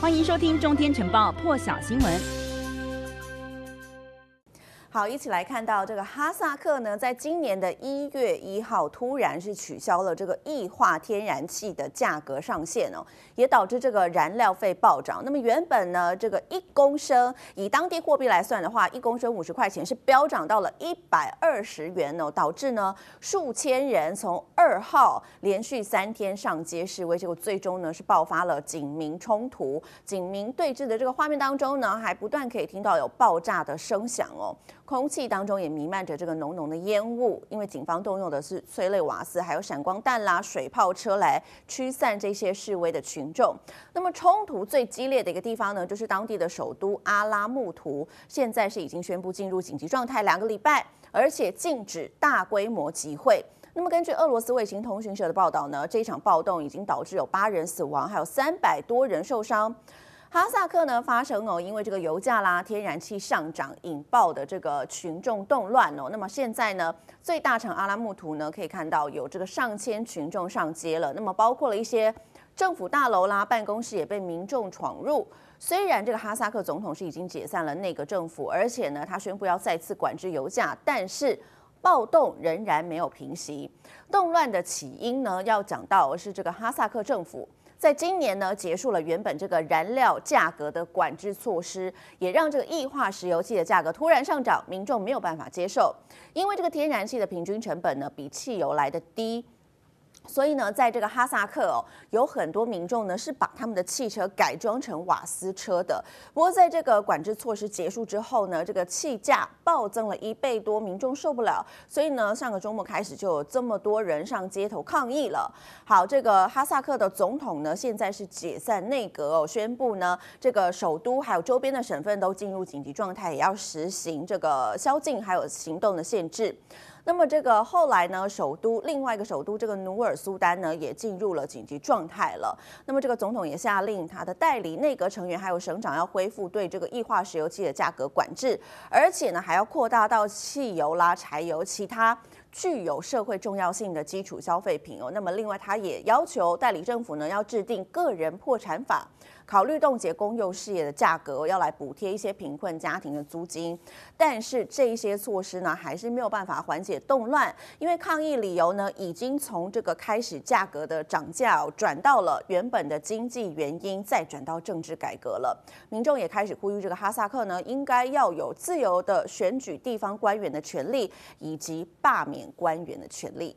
欢迎收听《中天晨报》破晓新闻。好，一起来看到这个哈萨克呢，在今年的一月一号突然是取消了这个液化天然气的价格上限哦，也导致这个燃料费暴涨。那么原本呢，这个一公升以当地货币来算的话，一公升五十块钱是飙涨到了一百二十元哦，导致呢数千人从二号连续三天上街示威，结果最终呢是爆发了警民冲突，警民对峙的这个画面当中呢，还不断可以听到有爆炸的声响哦。空气当中也弥漫着这个浓浓的烟雾，因为警方动用的是催泪瓦斯，还有闪光弹啦、水炮车来驱散这些示威的群众。那么冲突最激烈的一个地方呢，就是当地的首都阿拉木图，现在是已经宣布进入紧急状态两个礼拜，而且禁止大规模集会。那么根据俄罗斯卫星通讯社的报道呢，这场暴动已经导致有八人死亡，还有三百多人受伤。哈萨克呢发生哦，因为这个油价啦、天然气上涨引爆的这个群众动乱哦。那么现在呢，最大城阿拉木图呢，可以看到有这个上千群众上街了。那么包括了一些政府大楼啦、办公室也被民众闯入。虽然这个哈萨克总统是已经解散了内阁政府，而且呢，他宣布要再次管制油价，但是暴动仍然没有平息。动乱的起因呢，要讲到是这个哈萨克政府。在今年呢，结束了原本这个燃料价格的管制措施，也让这个液化石油气的价格突然上涨，民众没有办法接受，因为这个天然气的平均成本呢，比汽油来的低。所以呢，在这个哈萨克哦，有很多民众呢是把他们的汽车改装成瓦斯车的。不过，在这个管制措施结束之后呢，这个气价暴增了一倍多，民众受不了。所以呢，上个周末开始就有这么多人上街头抗议了。好，这个哈萨克的总统呢，现在是解散内阁哦，宣布呢，这个首都还有周边的省份都进入紧急状态，也要实行这个宵禁还有行动的限制。那么这个后来呢，首都另外一个首都这个努尔苏丹呢，也进入了紧急状态了。那么这个总统也下令他的代理内阁成员还有省长要恢复对这个液化石油气的价格管制，而且呢还要扩大到汽油啦、柴油、其他具有社会重要性的基础消费品哦。那么另外他也要求代理政府呢要制定个人破产法。考虑冻结公用事业的价格，要来补贴一些贫困家庭的租金，但是这一些措施呢，还是没有办法缓解动乱，因为抗议理由呢，已经从这个开始价格的涨价转到了原本的经济原因，再转到政治改革了。民众也开始呼吁这个哈萨克呢，应该要有自由的选举地方官员的权利，以及罢免官员的权利。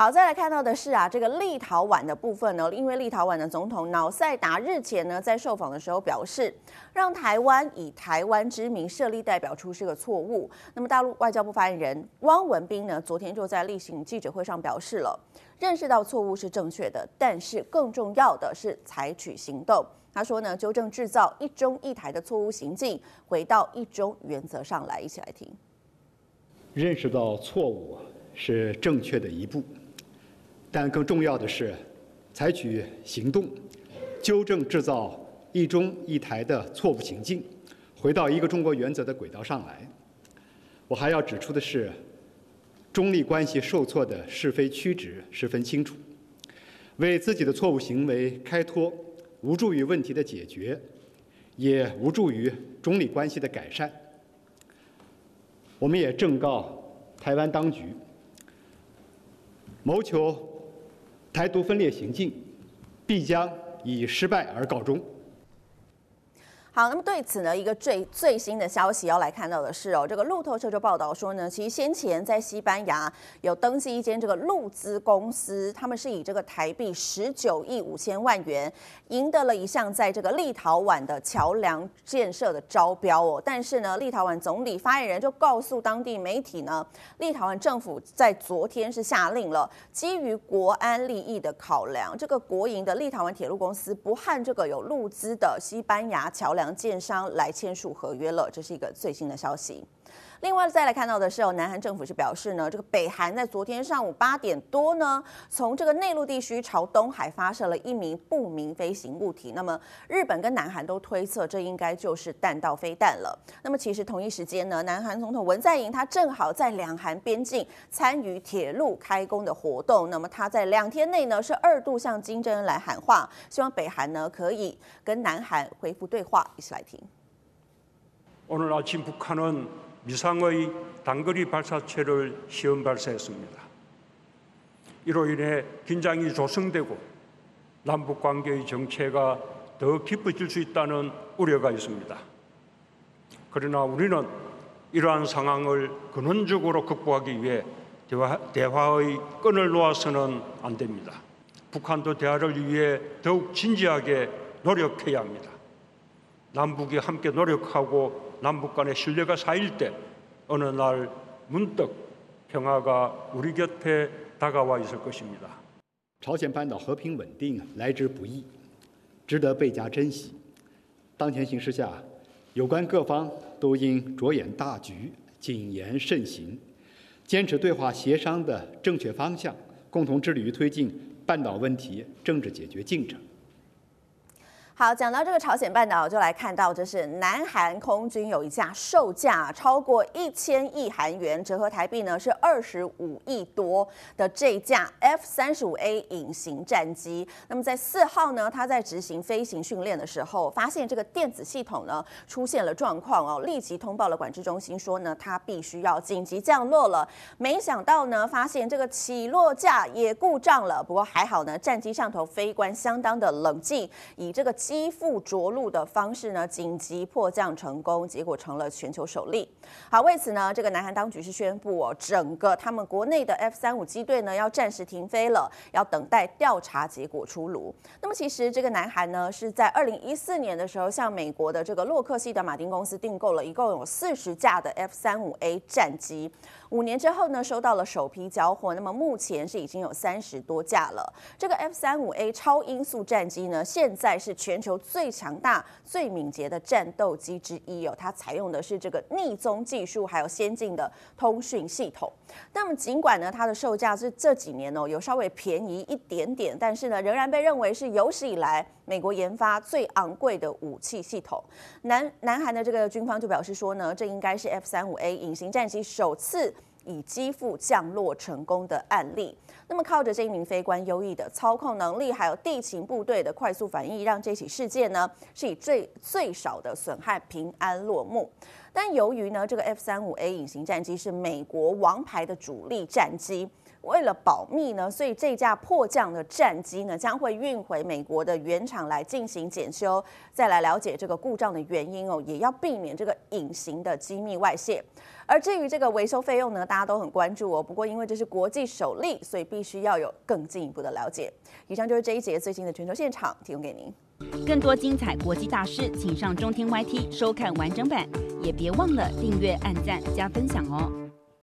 好，再来看到的是啊，这个立陶宛的部分呢，因为立陶宛的总统瑙塞达日前呢在受访的时候表示，让台湾以台湾之名设立代表处是个错误。那么大陆外交部发言人汪文斌呢，昨天就在例行记者会上表示了，认识到错误是正确的，但是更重要的是采取行动。他说呢，纠正制造一中一台的错误行径，回到一中原则上来。一起来听，认识到错误是正确的一步。但更重要的是，采取行动，纠正制造一中一台的错误行径，回到一个中国原则的轨道上来。我还要指出的是，中立关系受挫的是非曲直十分清楚，为自己的错误行为开脱，无助于问题的解决，也无助于中立关系的改善。我们也正告台湾当局，谋求。台独分裂行径必将以失败而告终。好，那么对此呢，一个最最新的消息要来看到的是哦，这个路透社就报道说呢，其实先前在西班牙有登记一间这个路资公司，他们是以这个台币十九亿五千万元赢得了一项在这个立陶宛的桥梁建设的招标哦。但是呢，立陶宛总理发言人就告诉当地媒体呢，立陶宛政府在昨天是下令了，基于国安利益的考量，这个国营的立陶宛铁路公司不和这个有路资的西班牙桥梁建商来签署合约了，这是一个最新的消息。另外再来看到的是哦，南韩政府是表示呢，这个北韩在昨天上午八点多呢，从这个内陆地区朝东海发射了一名不明飞行物体。那么日本跟南韩都推测这应该就是弹道飞弹了。那么其实同一时间呢，南韩总统文在寅他正好在两韩边境参与铁路开工的活动。那么他在两天内呢是二度向金正恩来喊话，希望北韩呢可以跟南韩恢复对话。一起来听。 미상의 단거리 발사체를 시험 발사했습니다. 이로 인해 긴장이 조성되고 남북 관계의 정체가 더 깊어질 수 있다는 우려가 있습니다. 그러나 우리는 이러한 상황을 근원적으로 극복하기 위해 대화, 대화의 끈을 놓아서는 안 됩니다. 북한도 대화를 위해 더욱 진지하게 노력해야 합니다. 남북이 함께 노력하고 남북 간의 신뢰가 쌓일 때 어느 날 문득 평화가 우리 곁에 다가와 있을 것입니다. 朝鲜半岛和平稳定来之不易，值得倍加珍惜。当前形势下，有关各方都应着眼大局，谨言慎行，坚持对话协商的正确方向，共同致力于推进半岛问题政治解决进程。 好，讲到这个朝鲜半岛，就来看到这是南韩空军有一架售价超过一千亿韩元，折合台币呢是二十五亿多的这架 F 三十五 A 隐形战机。那么在四号呢，它在执行飞行训练的时候，发现这个电子系统呢出现了状况哦，立即通报了管制中心，说呢它必须要紧急降落了。没想到呢，发现这个起落架也故障了。不过还好呢，战机上头飞官相当的冷静，以这个。机腹着陆的方式呢，紧急迫降成功，结果成了全球首例。好，为此呢，这个南韩当局是宣布哦，整个他们国内的 F 三五机队呢要暂时停飞了，要等待调查结果出炉。那么其实这个南韩呢是在二零一四年的时候，向美国的这个洛克希德马丁公司订购了一共有四十架的 F 三五 A 战机。五年之后呢，收到了首批交货，那么目前是已经有三十多架了。这个 F 三五 A 超音速战机呢，现在是全球最强大、最敏捷的战斗机之一哦。它采用的是这个匿踪技术，还有先进的通讯系统。那么尽管呢，它的售价是这几年哦有稍微便宜一点点，但是呢，仍然被认为是有史以来美国研发最昂贵的武器系统。南南韩的这个军方就表示说呢，这应该是 F 三五 A 隐形战机首次。以机腹降落成功的案例，那么靠着这一名飞官优异的操控能力，还有地勤部队的快速反应，让这起事件呢是以最最少的损害平安落幕。但由于呢这个 F 三五 A 隐形战机是美国王牌的主力战机。为了保密呢，所以这架迫降的战机呢将会运回美国的原厂来进行检修，再来了解这个故障的原因哦，也要避免这个隐形的机密外泄。而至于这个维修费用呢，大家都很关注哦。不过因为这是国际首例，所以必须要有更进一步的了解。以上就是这一节最新的全球现场，提供给您。更多精彩国际大师，请上中天 YT 收看完整版，也别忘了订阅、按赞、加分享哦。